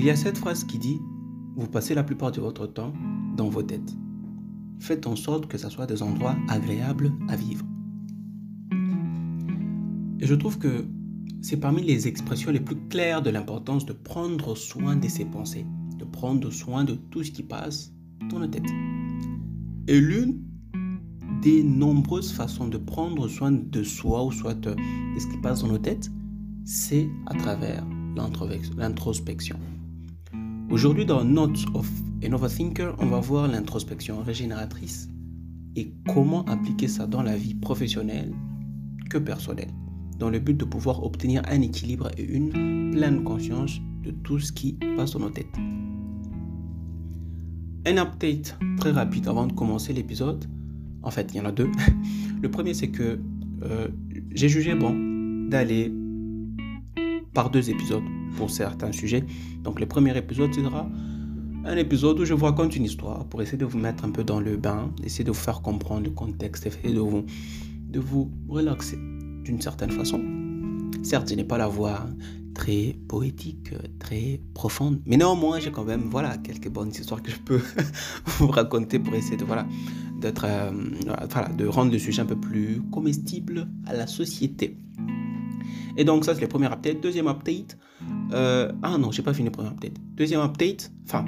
Il y a cette phrase qui dit Vous passez la plupart de votre temps dans vos têtes. Faites en sorte que ce soit des endroits agréables à vivre. Et je trouve que c'est parmi les expressions les plus claires de l'importance de prendre soin de ses pensées, de prendre soin de tout ce qui passe dans nos têtes. Et l'une des nombreuses façons de prendre soin de soi ou de ce qui passe dans nos têtes, c'est à travers l'introspection. Aujourd'hui, dans Notes of an Overthinker, on va voir l'introspection régénératrice et comment appliquer ça dans la vie professionnelle que personnelle, dans le but de pouvoir obtenir un équilibre et une pleine conscience de tout ce qui passe dans nos têtes. Un update très rapide avant de commencer l'épisode. En fait, il y en a deux. Le premier, c'est que euh, j'ai jugé bon d'aller par deux épisodes pour certains sujets. Donc le premier épisode sera un épisode où je vous raconte une histoire pour essayer de vous mettre un peu dans le bain, essayer de vous faire comprendre le contexte, essayer de vous, de vous relaxer d'une certaine façon. Certes, je n'ai pas la voix très poétique, très profonde, mais néanmoins, j'ai quand même voilà, quelques bonnes histoires que je peux vous raconter pour essayer de, voilà, euh, voilà, de rendre le sujet un peu plus comestible à la société. Et donc ça c'est le premier update. Deuxième update. Euh, ah non, j'ai pas fini le premier update. Deuxième update. Enfin,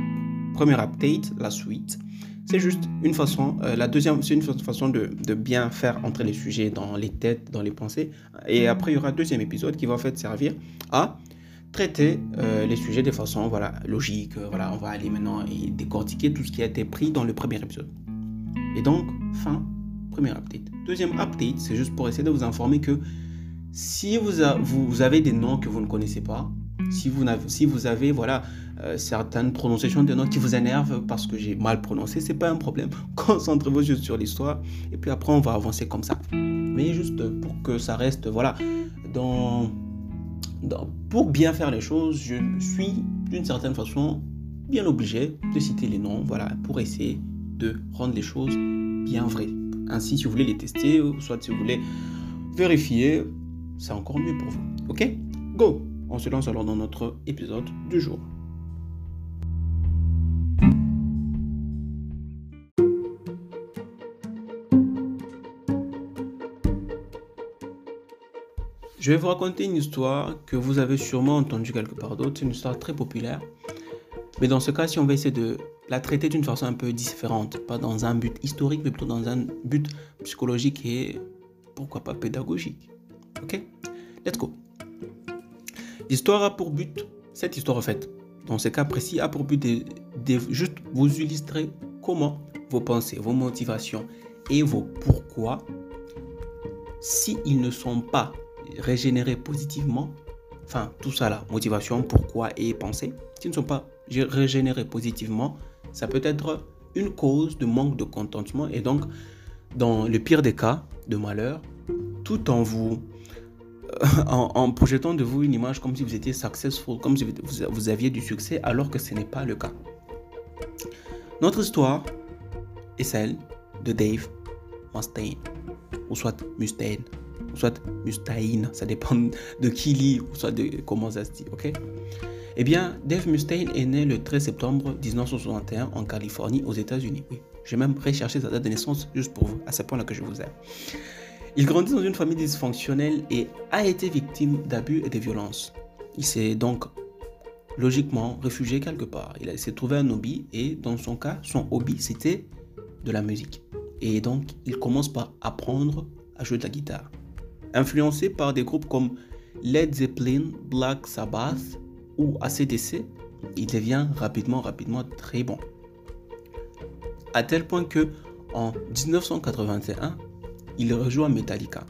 premier update, la suite. C'est juste une façon. Euh, la deuxième, c'est une façon de, bien faire entrer les sujets dans les têtes, dans les pensées. Et après il y aura un deuxième épisode qui va en fait servir à traiter euh, les sujets de façon voilà logique. voilà, on va aller maintenant et décortiquer tout ce qui a été pris dans le premier épisode. Et donc fin premier update. Deuxième update, c'est juste pour essayer de vous informer que si vous, avez des noms que vous ne connaissez pas, si vous, avez, voilà, euh, certaines prononciations de noms qui vous énervent parce que j'ai mal prononcé, c'est pas un problème. Concentrez-vous juste sur l'histoire et puis après on va avancer comme ça. Mais juste pour que ça reste voilà pour bien faire les choses, je suis d'une certaine façon bien obligé de citer les noms voilà pour essayer de rendre les choses bien vraies. Ainsi, si vous voulez les tester, soit si vous voulez vérifier, c'est encore mieux pour vous. Ok? Go On se lance alors dans notre épisode du jour. Je vais vous raconter une histoire que vous avez sûrement entendue quelque part d'autre. C'est une histoire très populaire. Mais dans ce cas, si on va essayer de la traiter d'une façon un peu différente, pas dans un but historique, mais plutôt dans un but psychologique et pourquoi pas pédagogique. Ok? Let's go. L'histoire a pour but, cette histoire en fait, dans ce cas précis, a pour but de, juste vous illustrer comment vos pensées, vos motivations et vos pourquoi, s'ils ne sont pas régénérés positivement, enfin tout ça là, motivation, pourquoi et pensée, s'ils ne sont pas régénérés positivement, ça peut être une cause de manque de contentement et donc, dans le pire des cas, de malheur, tout en vous en, projetant de vous une image comme si vous étiez successful, comme si vous, aviez du succès, alors que ce n'est pas le cas. Notre histoire est celle de Dave Mustaine, ou soit Mustaine, ou soit Mustaine, ça dépend de qui lit, ou soit de comment ça se dit, ok? Eh bien, Dave Mustaine est né le 13 septembre 1961 en Californie, aux États-Unis. Oui, j'ai même recherché sa date de naissance juste pour vous, à ce point-là que je vous aime. Il grandit dans une famille dysfonctionnelle et a été victime d'abus et de violences. Il s'est donc logiquement réfugié quelque part. Il s'est trouvé un hobby et dans son cas, son hobby c'était de la musique. Et donc il commence par apprendre à jouer de la guitare. Influencé par des groupes comme Led Zeppelin, Black Sabbath ou ACDC, il devient rapidement, rapidement très bon. À tel point que en 1981, il rejoint Metallica.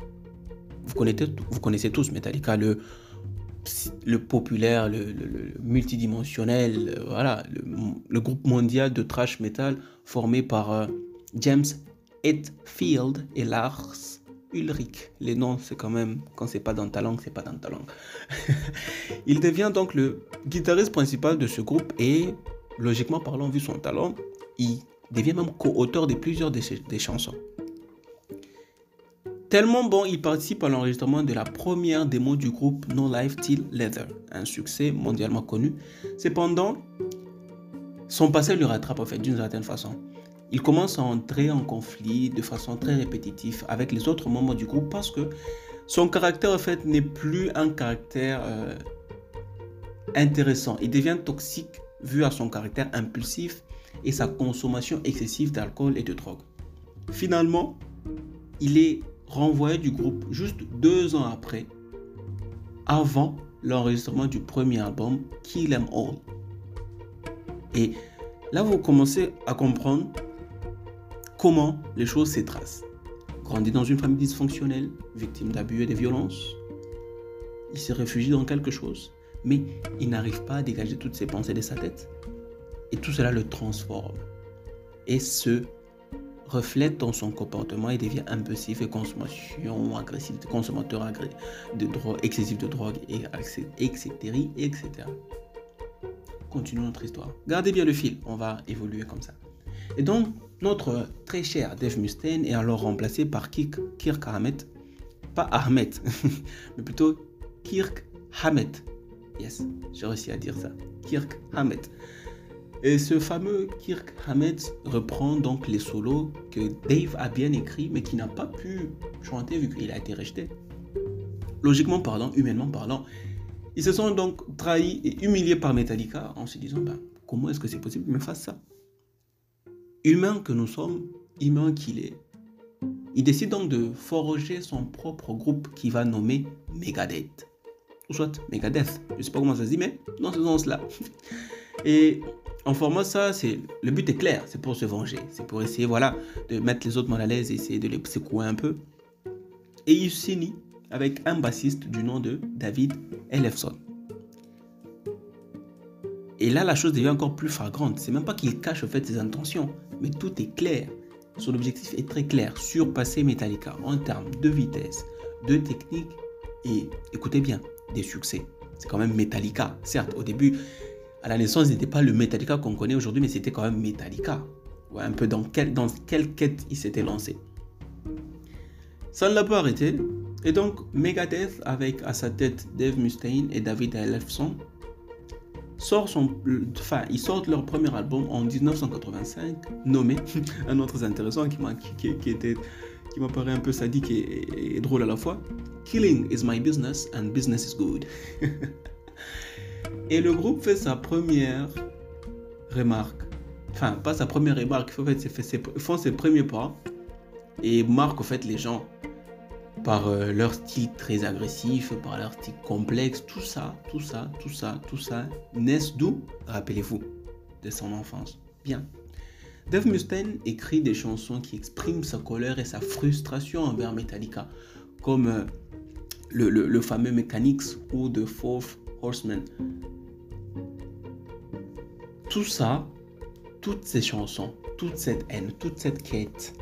Vous connaissez, tous Metallica, le, le populaire, le, multidimensionnel, euh, voilà, le, groupe mondial de thrash metal formé par euh, James Hetfield et Lars Ulrich. Les noms, c'est quand même, quand c'est pas dans ta langue, c'est pas dans ta langue. il devient donc le guitariste principal de ce groupe et, logiquement parlant, vu son talent, il devient même co-auteur de plusieurs de des chansons. Tellement bon, il participe à l'enregistrement de la première démo du groupe No Life Till Leather, un succès mondialement connu. Cependant, son passé lui rattrape en fait d'une certaine façon. Il commence à entrer en conflit de façon très répétitive avec les autres membres du groupe parce que son caractère en fait n'est plus un caractère euh, intéressant. Il devient toxique vu à son caractère impulsif et sa consommation excessive d'alcool et de drogue. Finalement, il est renvoyé du groupe juste deux ans après, avant l'enregistrement du premier album Kill Em All. Et là, vous commencez à comprendre comment les choses se tracent. Grandi dans une famille dysfonctionnelle, victime d'abus et de violences, il se réfugie dans quelque chose, mais il n'arrive pas à dégager toutes ses pensées de sa tête. Et tout cela le transforme et se reflète dans son comportement et devient impulsif et consommation agressive, consommateur de drogue, excessif de drogue, et, etc., etc. Continuons notre histoire. Gardez bien le fil, on va évoluer comme ça. Et donc, notre très cher Dave Mustaine est alors remplacé par Kirk, Kirk. Pas Ahmed, mais plutôt Kirk Hammett. Yes, j'ai réussi à dire ça. Kirk Hammett. Et ce fameux Kirk Hammett reprend donc les solos que Dave a bien écrits, mais qui n'a pas pu chanter vu qu'il a été rejeté. Logiquement parlant, humainement parlant, ils se sont donc trahis et humiliés par Metallica en se disant ben, comment est-ce que c'est possible qu'il me fasse ça? Humain que nous sommes, humain qu'il est, il décide donc de forger son propre groupe qui va nommer Megadeth. Ou soit Megadeth, je ne sais pas comment ça se dit, mais dans ce sens-là. Et en formant ça, c'est le but est clair, c'est pour se venger, c'est pour essayer voilà de mettre les autres mal à l'aise, essayer de les secouer un peu. Et il s'unit avec un bassiste du nom de David Ellefson. Et là, la chose devient encore plus flagrante. C'est même pas qu'il cache au fait ses intentions, mais tout est clair. Son objectif est très clair surpasser Metallica en termes de vitesse, de technique et, écoutez bien, des succès. C'est quand même Metallica. Certes, au début, à la naissance, n'était pas le Metallica qu'on connaît aujourd'hui, mais c'était quand même Metallica. Un peu dans, quel, dans quelle quête il s'était lancé. Ça ne l'a pas arrêté. Et donc, Megadeth, avec à sa tête Dave Mustaine et David Ellefson, son, sortent leur premier album en 1985, nommé, un autre intéressant qui m'a qui, m'apparaît un peu sadique et, drôle à la fois. Killing is my business and business is good. Et le groupe fait sa première remarque. Enfin, pas sa première remarque, en fait, ils font ses premiers pas et marquent en fait les gens par euh, leur style très agressif, par leur style complexe, tout ça, tout ça, tout ça, tout ça, naissent d'où Rappelez-vous, de son enfance. Bien. Dave Mustaine écrit des chansons qui expriment sa colère et sa frustration envers Metallica, comme euh, le, le, fameux Mechanics ou The Fourth Horseman, tout ça, toutes ces chansons, toute cette haine, toute cette quête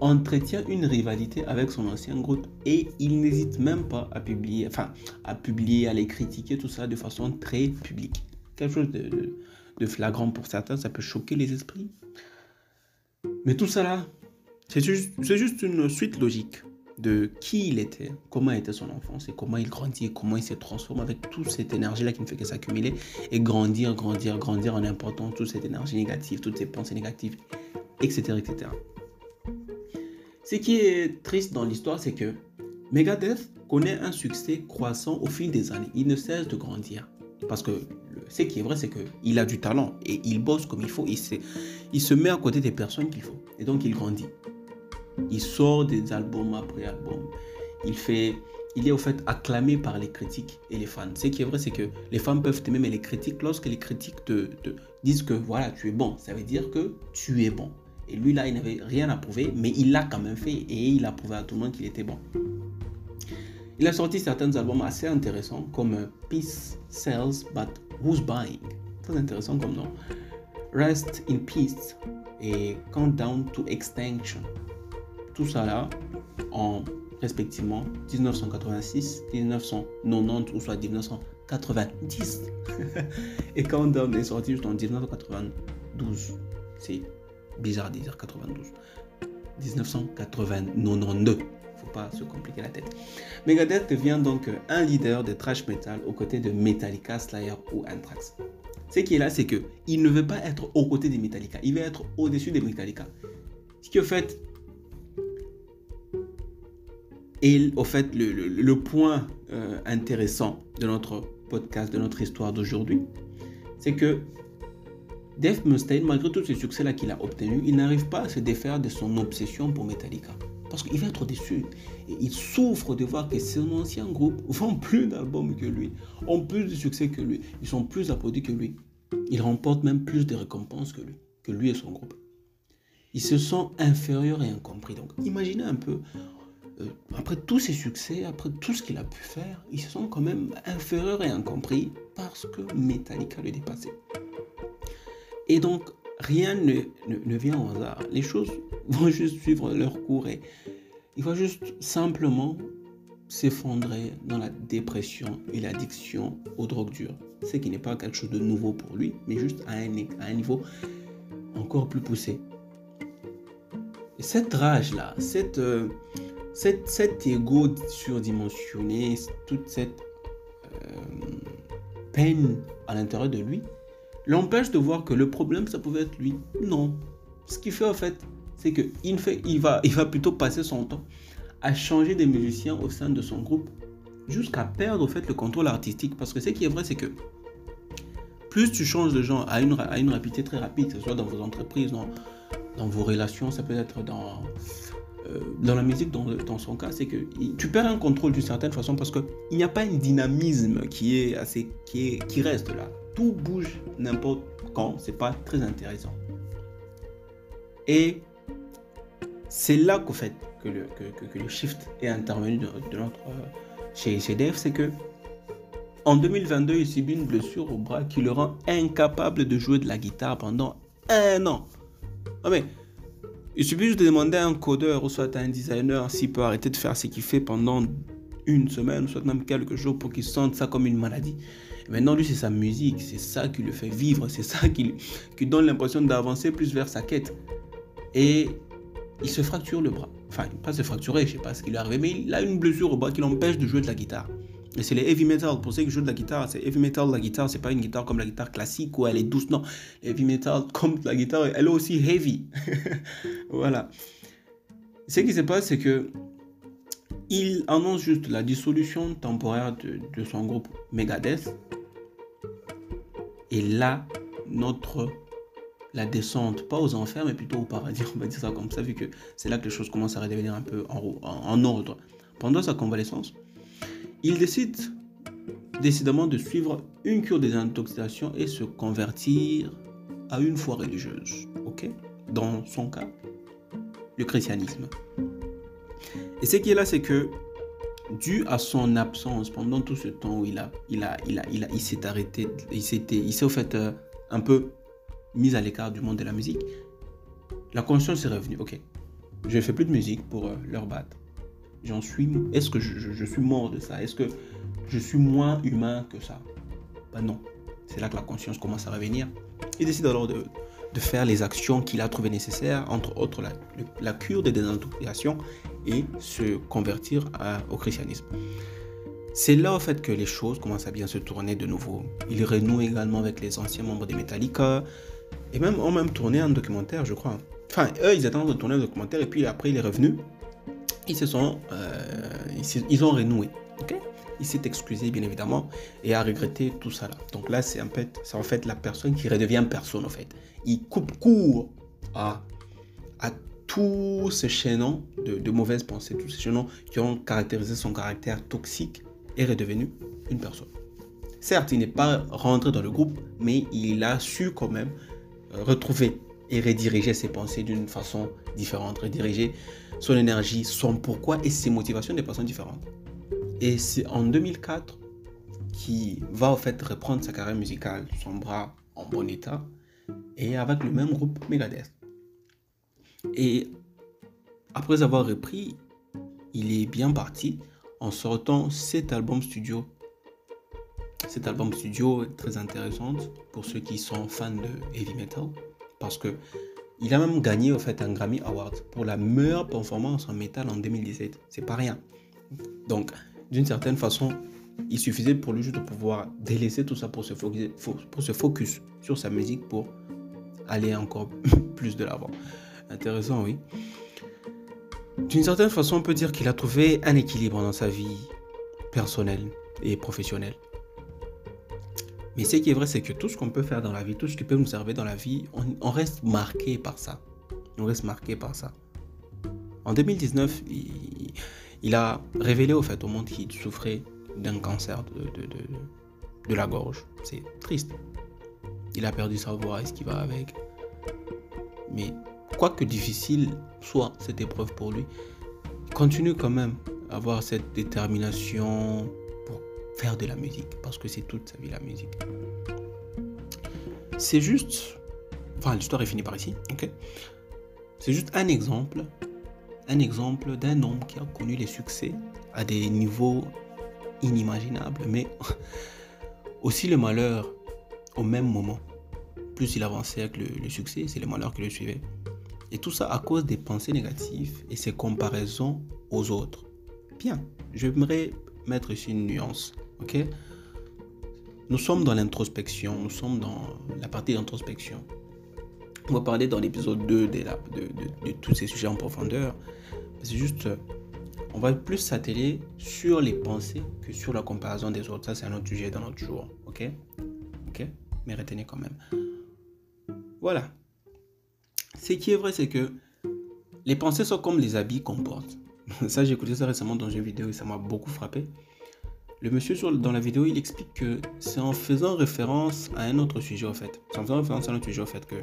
entretient une rivalité avec son ancien groupe et il n'hésite même pas à publier, enfin, à publier, à les critiquer, tout ça de façon très publique. Quelque chose de, flagrant pour certains, ça peut choquer les esprits. Mais tout ça là, c'est juste, juste une suite logique de qui il était, comment était son enfance et comment il grandit et comment il se transforme avec toute cette énergie-là qui ne fait que s'accumuler et grandir, grandir, grandir en important toute cette énergie négative, toutes ces pensées négatives, etc. etc. Ce qui est triste dans l'histoire, c'est que Megadeth connaît un succès croissant au fil des années. Il ne cesse de grandir. Parce que ce qui est vrai, c'est qu'il a du talent et il bosse comme il faut. Il, il se met à côté des personnes qu'il faut. Et donc il grandit. Il sort des albums après albums. Il fait, il est au fait acclamé par les critiques et les fans. Ce qui est vrai, c'est que les fans peuvent t'aimer, mais les critiques, lorsque les critiques te, disent que voilà, tu es bon, ça veut dire que tu es bon. Et lui là, il n'avait rien à prouver, mais il l'a quand même fait et il a prouvé à tout le monde qu'il était bon. Il a sorti certains albums assez intéressants comme Peace Sells But Who's Buying? Très intéressant comme nom. Rest in Peace et Countdown to Extinction tout ça là en respectivement 1986, 1990 ou soit 1990. Et quand on est sorti juste en 1992, c'est bizarre de dire 92. 1992. faut pas se compliquer la tête. Megadeth devient donc un leader de thrash metal aux côtés de Metallica, Slayer ou Anthrax. Ce qui est là, c'est que il ne veut pas être aux côtés des Metallica, il veut être au-dessus des Metallica. Ce qui, au fait, est au fait le, point euh, intéressant de notre podcast, de notre histoire d'aujourd'hui, c'est que Dave Mustaine, malgré tous ces succès-là qu'il a obtenus, il n'arrive pas à se défaire de son obsession pour Metallica. Parce qu'il va être déçu. Et il souffre de voir que son ancien groupe vend plus d'albums que lui, ont plus de succès que lui, ils sont plus applaudis que lui. Ils remportent même plus de récompenses que lui, que lui et son groupe. Ils se sont inférieurs et incompris. Donc imaginez un peu, après tous ses succès, après tout ce qu'il a pu faire, ils se sont quand même inférieurs et incompris parce que Metallica le dépassait. Et donc, rien ne, ne, vient au hasard. Les choses vont juste suivre leur cours et il va juste simplement s'effondrer dans la dépression et l'addiction aux drogues dures. Ce qui n'est pas quelque chose de nouveau pour lui, mais juste à un, à un niveau encore plus poussé. Et cette rage-là, cette, euh, cette, cet ego surdimensionné, toute cette euh, peine à l'intérieur de lui, l'empêche de voir que le problème, ça pouvait être lui. Non. Ce qu'il fait en fait, c'est qu'il il va, il va plutôt passer son temps à changer des musiciens au sein de son groupe jusqu'à perdre au fait le contrôle artistique. Parce que ce qui est vrai, c'est que plus tu changes de gens à une, à une rapidité très rapide, que ce soit dans vos entreprises, dans, dans vos relations, ça peut être dans, dans la musique, dans, son cas, c'est que tu perds un contrôle d'une certaine façon parce qu'il n'y a pas un dynamisme qui est assez, qui, est, qui reste là tout bouge n'importe quand, c'est pas très intéressant. Et c'est là qu'au fait que le, shift est intervenu de, notre, euh, chez, chez c'est que en 2022, il subit une blessure au bras qui le rend incapable de jouer de la guitare pendant un an. Ah mais, il suffit juste de demander à un codeur ou soit à un designer s'il peut arrêter de faire ce qu'il fait pendant une semaine, ou soit même quelques jours pour qu'il sente ça comme une maladie. Maintenant, lui, c'est sa musique, c'est ça qui le fait vivre, c'est ça qui, qui donne l'impression d'avancer plus vers sa quête. Et il se fracture le bras. Enfin, pas se fracturer, je sais pas ce qui lui est arrivé, mais il a une blessure au bras qui l'empêche de jouer de la guitare. Et c'est les heavy metal. Pour ceux qui jouent de la guitare, c'est heavy metal. La guitare, c'est pas une guitare comme la guitare classique où elle est douce. Non, heavy metal, comme la guitare, elle est aussi heavy. voilà. Ce qui se passe, c'est que il annonce juste la dissolution temporaire de, son groupe Megadeth et là, notre la descente, pas aux enfers, mais plutôt au paradis, on va dire ça comme ça, vu que c'est là que les choses commencent à redevenir un peu en, en ordre. Pendant sa convalescence, il décide décidément de suivre une cure des intoxications et se convertir à une foi religieuse. Dans son cas, le christianisme. Et ce qui est là, c'est que dû à son absence pendant tout ce temps où il s'est arrêté, il s'est au fait euh, un peu mis à l'écart du monde de la musique, la conscience est revenue. Ok, je ne fais plus de musique pour euh, leur battre. J'en suis. Est-ce que je, suis mort de ça? Est-ce que je suis moins humain que ça? Ben non. C'est là que la conscience commence à revenir. Il décide alors de, faire les actions qu'il a trouvées nécessaires, entre autres la, cure de désintoxication et se convertir au christianisme. C'est là en fait que les choses commencent à bien se tourner de nouveau. Il renoue également avec les anciens membres des Metallica et même ont même tourné un documentaire, je crois. Enfin, eux, ils attendent de tourner un documentaire et puis après, il est revenu. Ils se sont, euh, ils, ont renoué. ok il s'est excusé bien évidemment et a regretté tout ça là. Donc là, c'est en fait, c'est en fait la personne qui redevient personne en fait. Il coupe court à à tous ces chaînons de, mauvaises pensées, tous ces chaînons qui ont caractérisé son caractère toxique, est redevenu une personne. Certes, il n'est pas rentré dans le groupe, mais il a su quand même euh, retrouver et rediriger ses pensées d'une façon différente, rediriger son énergie, son pourquoi et ses motivations de façon différente. Et c'est en 2004 qu'il va en fait reprendre sa carrière musicale, son bras en bon état, et avec le même groupe Megadeth. Et après avoir repris, il est bien parti en sortant cet album studio. Cet album studio est très intéressant pour ceux qui sont fans de heavy metal parce que Il a même gagné fait un Grammy Award pour la meilleure performance en métal en 2017. C'est pas rien. Donc, d'une certaine façon, il suffisait pour lui juste de pouvoir délaisser tout ça pour se pour se focus sur sa musique pour aller encore plus de l'avant. Intéressant, oui. D'une certaine façon, on peut dire qu'il a trouvé un équilibre dans sa vie personnelle et professionnelle. Mais ce qui est vrai, c'est que tout ce qu'on peut faire dans la vie, tout ce qui peut nous servir dans la vie, on, reste marqué par ça. On reste marqué par ça. En 2019, il, a révélé au fait au monde qu'il souffrait d'un cancer de, de, de la gorge. C'est triste. Il a perdu sa voix et ce qui va avec? Mais quoi que difficile soit cette épreuve pour lui, il continue quand même à avoir cette détermination faire de la musique, parce que c'est toute sa vie la musique. C'est juste, enfin l'histoire est finie par ici, ok? C'est juste un exemple, un exemple d'un homme qui a connu les succès à des niveaux inimaginables, mais aussi le malheur au même moment. Plus il avançait avec le, succès, c'est le malheur qui le suivait. Et tout ça à cause des pensées négatives et ses comparaisons aux autres. Bien, j'aimerais mettre ici une nuance. Ok? Nous sommes dans l'introspection, nous sommes dans la partie d'introspection. On va parler dans l'épisode 2 de, tous ces sujets en profondeur. C'est juste, on va plus s'atteler sur les pensées que sur la comparaison des autres. Ça, c'est un autre sujet dans notre jour. Ok? Ok? Mais retenez quand même. Voilà. Ce qui est vrai, c'est que les pensées sont comme les habits qu'on porte. Ça, j'ai écouté ça récemment dans une vidéo et ça m'a beaucoup frappé. Le monsieur dans la vidéo, il explique que c'est en faisant référence à un autre sujet, au fait. C'est en faisant référence à un autre sujet, au fait, que,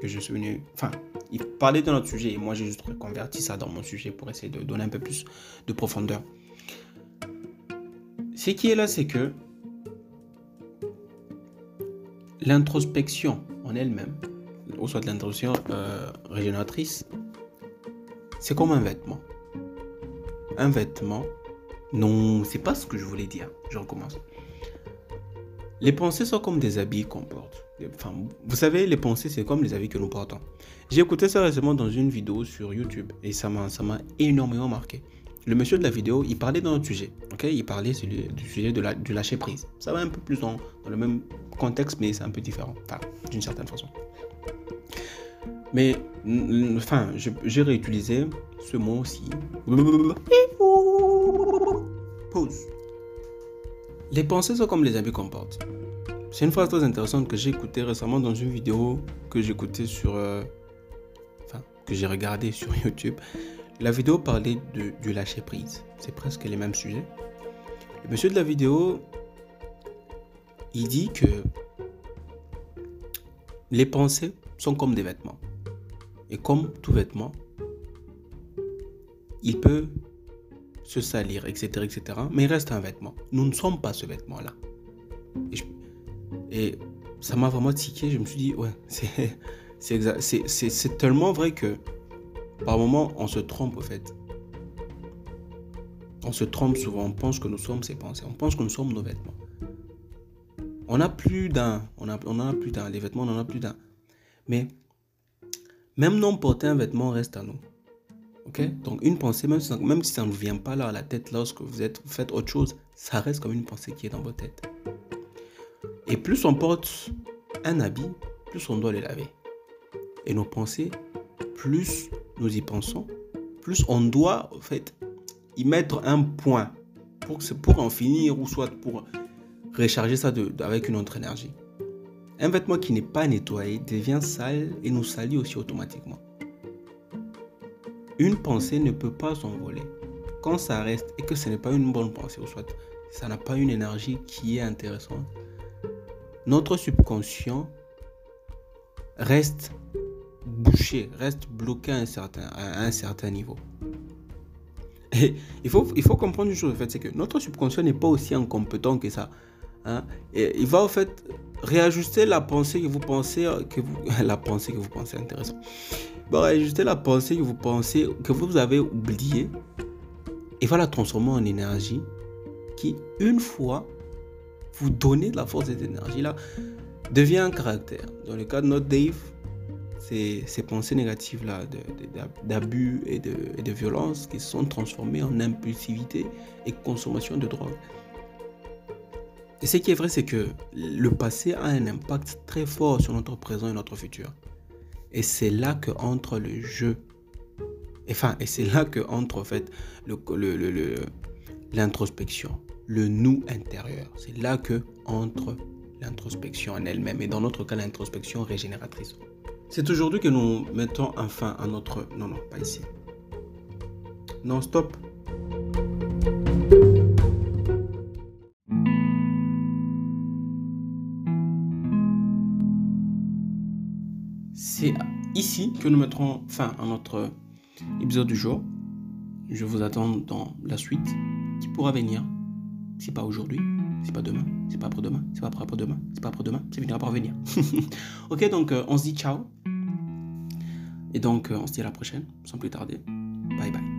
que, je suis venu. Enfin, il parlait d'un autre sujet et moi, j'ai juste reconverti ça dans mon sujet pour essayer de donner un peu plus de profondeur. Ce qui est là, c'est que l'introspection en elle-même, ou soit l'introspection euh, régénératrice, c'est comme un vêtement. Un vêtement, non, c'est pas ce que je voulais dire. Je recommence. Les pensées sont comme des habits qu'on porte. Enfin, vous savez, les pensées, c'est comme les habits que nous portons. J'ai écouté ça récemment dans une vidéo sur YouTube et ça m'a, énormément marqué. Le monsieur de la vidéo, il parlait d'un sujet. il parlait du sujet de la, du lâcher prise. Ça va un peu plus dans, dans le même contexte, mais c'est un peu différent. Enfin, d'une certaine façon. Mais, enfin, j'ai réutilisé ce mot aussi. Les pensées sont comme les habits qu'on porte. C'est une phrase très intéressante que j'ai écoutée récemment dans une vidéo que j'écoutais sur. Euh, enfin, que j'ai regardé sur YouTube. La vidéo parlait de, du lâcher prise. C'est presque les mêmes sujets. Le monsieur de la vidéo, il dit que les pensées sont comme des vêtements. Et comme tout vêtement, il peut se salir, etc., etc. Mais il reste un vêtement. Nous ne sommes pas ce vêtement-là. Et, ça m'a vraiment tiqué. Je me suis dit, ouais, c'est tellement vrai que par moments, on se trompe, au fait. On se trompe souvent. On pense que nous sommes ces pensées. On pense que nous sommes nos vêtements. On a plus d'un. On, a, on en a plus d'un. Les vêtements, on en a plus d'un. Mais même non porter un vêtement reste à nous. Donc une pensée, même si, ça ne vient pas là à la tête lorsque vous, faites autre chose, ça reste comme une pensée qui est dans votre tête. Et plus on porte un habit, plus on doit le laver. Et nos pensées, plus nous y pensons, plus on doit en fait y mettre un point pour, pour en finir ou soit pour recharger ça avec une autre énergie. Un vêtement qui n'est pas nettoyé devient sale et nous salit aussi automatiquement. Une pensée ne peut pas s'envoler. Quand ça reste et que ce n'est pas une bonne pensée, ou soit ça n'a pas une énergie qui est intéressante, notre subconscient reste bouché, reste bloqué à un certain, niveau. Il faut, il faut comprendre une chose, en fait, c'est que notre subconscient n'est pas aussi incompétent que ça. Hein. Et il va en fait réajuster la pensée que vous pensez, que vous, la pensée que vous pensez intéressant. Bon, réajuster la pensée que vous pensez, que vous avez oubliée, et va la transformer en énergie qui, une fois, vous donnez de la force cette énergie-là, devient un caractère. Dans le cas de notre Dave, ces, pensées négatives-là d'abus et de, et de violence qui sont transformées en impulsivité et consommation de drogue. Et ce qui est vrai, c'est que le passé a un impact très fort sur notre présent et notre futur. Et c'est là que entre le jeu. Enfin, et c'est là que entre en fait l'introspection, le, le, le nous intérieur. C'est là que entre l'introspection en elle-même. Et dans notre cas, l'introspection régénératrice. C'est aujourd'hui que nous mettons enfin à notre... Non, non, pas ici. Non, stop. Nous mettrons fin à notre épisode du jour. Je vous attends dans la suite qui pourra venir, si pas aujourd'hui, c'est pas demain, c'est pas après-demain, c'est pas après-demain, c'est pas après-demain, c'est finira par venir. ok, donc euh, on se dit ciao. Et donc euh, on se dit à la prochaine, sans plus tarder. Bye bye.